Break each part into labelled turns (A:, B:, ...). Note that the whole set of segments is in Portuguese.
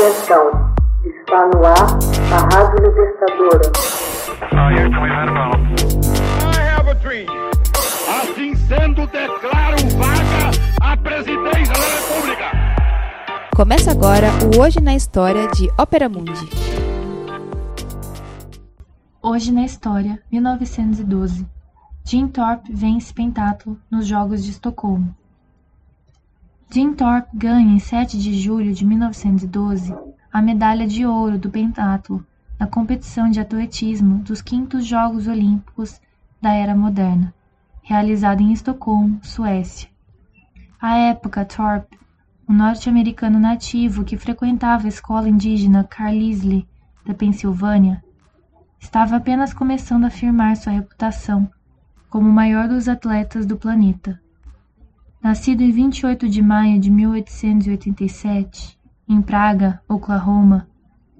A: Atenção, está no ar a Rádio Libertadora.
B: Assim sendo, declaro vaga a presidência da República.
C: Começa agora o Hoje na História de Ópera Mundi.
D: Hoje na História, 1912. Jim Thorpe vence pentatlo nos Jogos de Estocolmo. Jim Thorpe ganha em 7 de julho de 1912 a medalha de ouro do pentatlo na competição de atletismo dos quintos Jogos Olímpicos da Era Moderna, realizada em Estocolmo, Suécia. À época, Thorpe, um norte-americano nativo que frequentava a escola indígena Carlisle da Pensilvânia, estava apenas começando a firmar sua reputação como o maior dos atletas do planeta. Nascido em 28 de maio de 1887, em Praga, Oklahoma,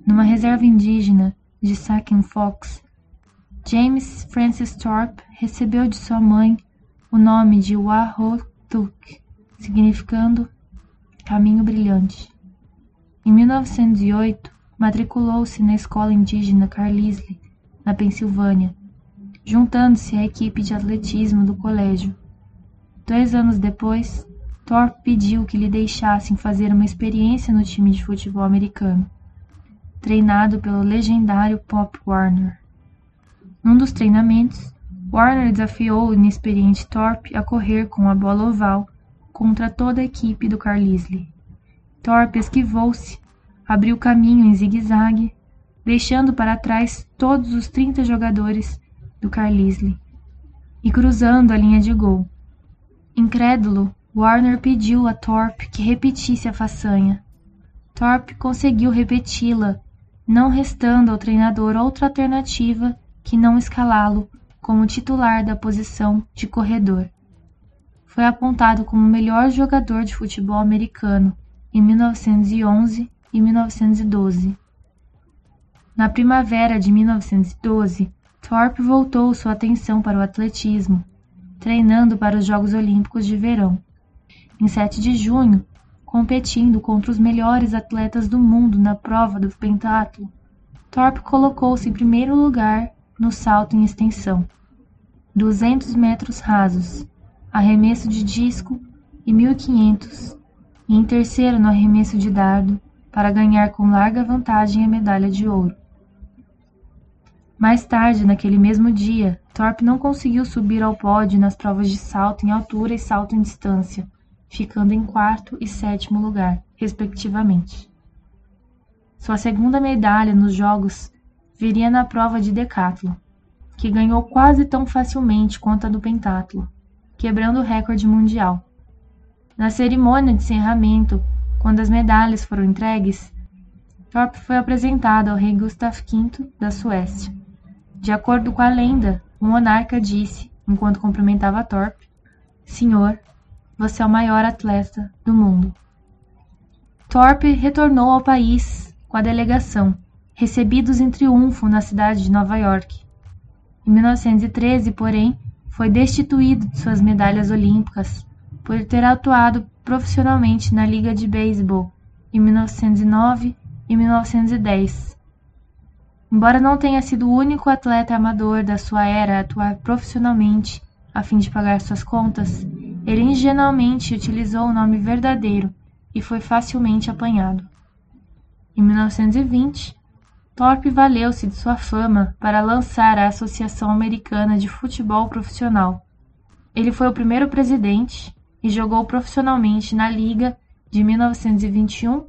D: numa reserva indígena de Saken Fox, James Francis Thorpe recebeu de sua mãe o nome de Wahotuk, significando caminho brilhante. Em 1908, matriculou-se na escola indígena Carlisle, na Pensilvânia, juntando-se à equipe de atletismo do colégio. Dois anos depois, Thorpe pediu que lhe deixassem fazer uma experiência no time de futebol americano, treinado pelo legendário Pop Warner. Num dos treinamentos, Warner desafiou o inexperiente Thorpe a correr com a bola oval contra toda a equipe do Carlisle. Thorpe esquivou-se, abriu caminho em zigue-zague, deixando para trás todos os 30 jogadores do Carlisle e cruzando a linha de gol. Incrédulo, Warner pediu a Thorpe que repetisse a façanha. Thorpe conseguiu repeti-la, não restando ao treinador outra alternativa que não escalá-lo como titular da posição de corredor. Foi apontado como o melhor jogador de futebol americano em 1911 e 1912. Na primavera de 1912, Thorpe voltou sua atenção para o atletismo, treinando para os Jogos Olímpicos de Verão. Em 7 de junho, competindo contra os melhores atletas do mundo na prova do pentatlo, Thorpe colocou-se em primeiro lugar no salto em extensão, 200 metros rasos, arremesso de disco e 1500, e em terceiro no arremesso de dardo, para ganhar com larga vantagem a medalha de ouro. Mais tarde, naquele mesmo dia, Thorpe não conseguiu subir ao pódio nas provas de salto em altura e salto em distância, ficando em quarto e sétimo lugar, respectivamente. Sua segunda medalha nos Jogos viria na prova de decathlon, que ganhou quase tão facilmente quanto a do pentatlo, quebrando o recorde mundial. Na cerimônia de encerramento, quando as medalhas foram entregues, Thorpe foi apresentado ao rei Gustav V da Suécia. De acordo com a lenda, o monarca disse, enquanto cumprimentava Thorpe: Senhor, você é o maior atleta do mundo. Thorpe retornou ao país com a delegação, recebidos em triunfo na cidade de Nova York. Em 1913, porém, foi destituído de suas medalhas olímpicas por ter atuado profissionalmente na Liga de Beisebol em 1909 e 1910 Embora não tenha sido o único atleta amador da sua era a atuar profissionalmente a fim de pagar suas contas, ele ingenuamente utilizou o nome verdadeiro e foi facilmente apanhado. Em 1920, Thorpe valeu-se de sua fama para lançar a Associação Americana de Futebol Profissional. Ele foi o primeiro presidente e jogou profissionalmente na liga de 1921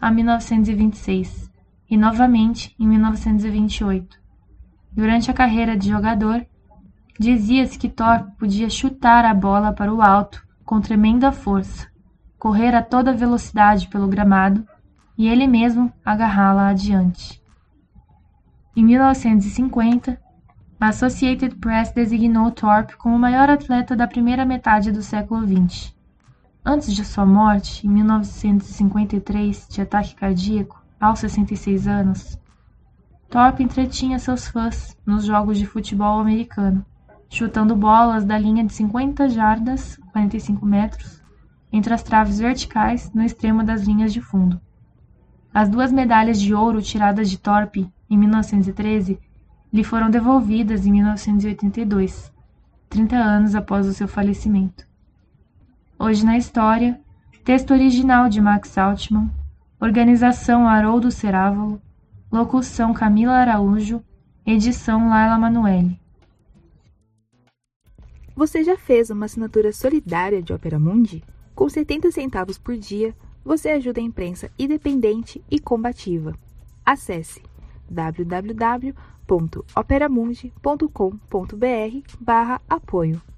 D: a 1926 e novamente em 1928. Durante a carreira de jogador, dizia-se que Thor podia chutar a bola para o alto com tremenda força, correr a toda velocidade pelo gramado e ele mesmo agarrá-la adiante. Em 1950, a Associated Press designou Thorpe como o maior atleta da primeira metade do século XX. Antes de sua morte, em 1953, de ataque cardíaco, aos 66 anos, Thorpe entretinha seus fãs nos jogos de futebol americano, chutando bolas da linha de 50 jardas, 45 metros, entre as traves verticais no extremo das linhas de fundo. As duas medalhas de ouro tiradas de Thorpe em 1913 lhe foram devolvidas em 1982, 30 anos após o seu falecimento. Hoje na história, texto original de Max Altman, organização Haroldo Cerávolo, locução Camila Araújo, edição Laila Manoeli.
C: Você já fez uma assinatura solidária de Opera Mundi? Com 70 centavos por dia, você ajuda a imprensa independente e combativa. Acesse www.operamundi.com.br/apoio.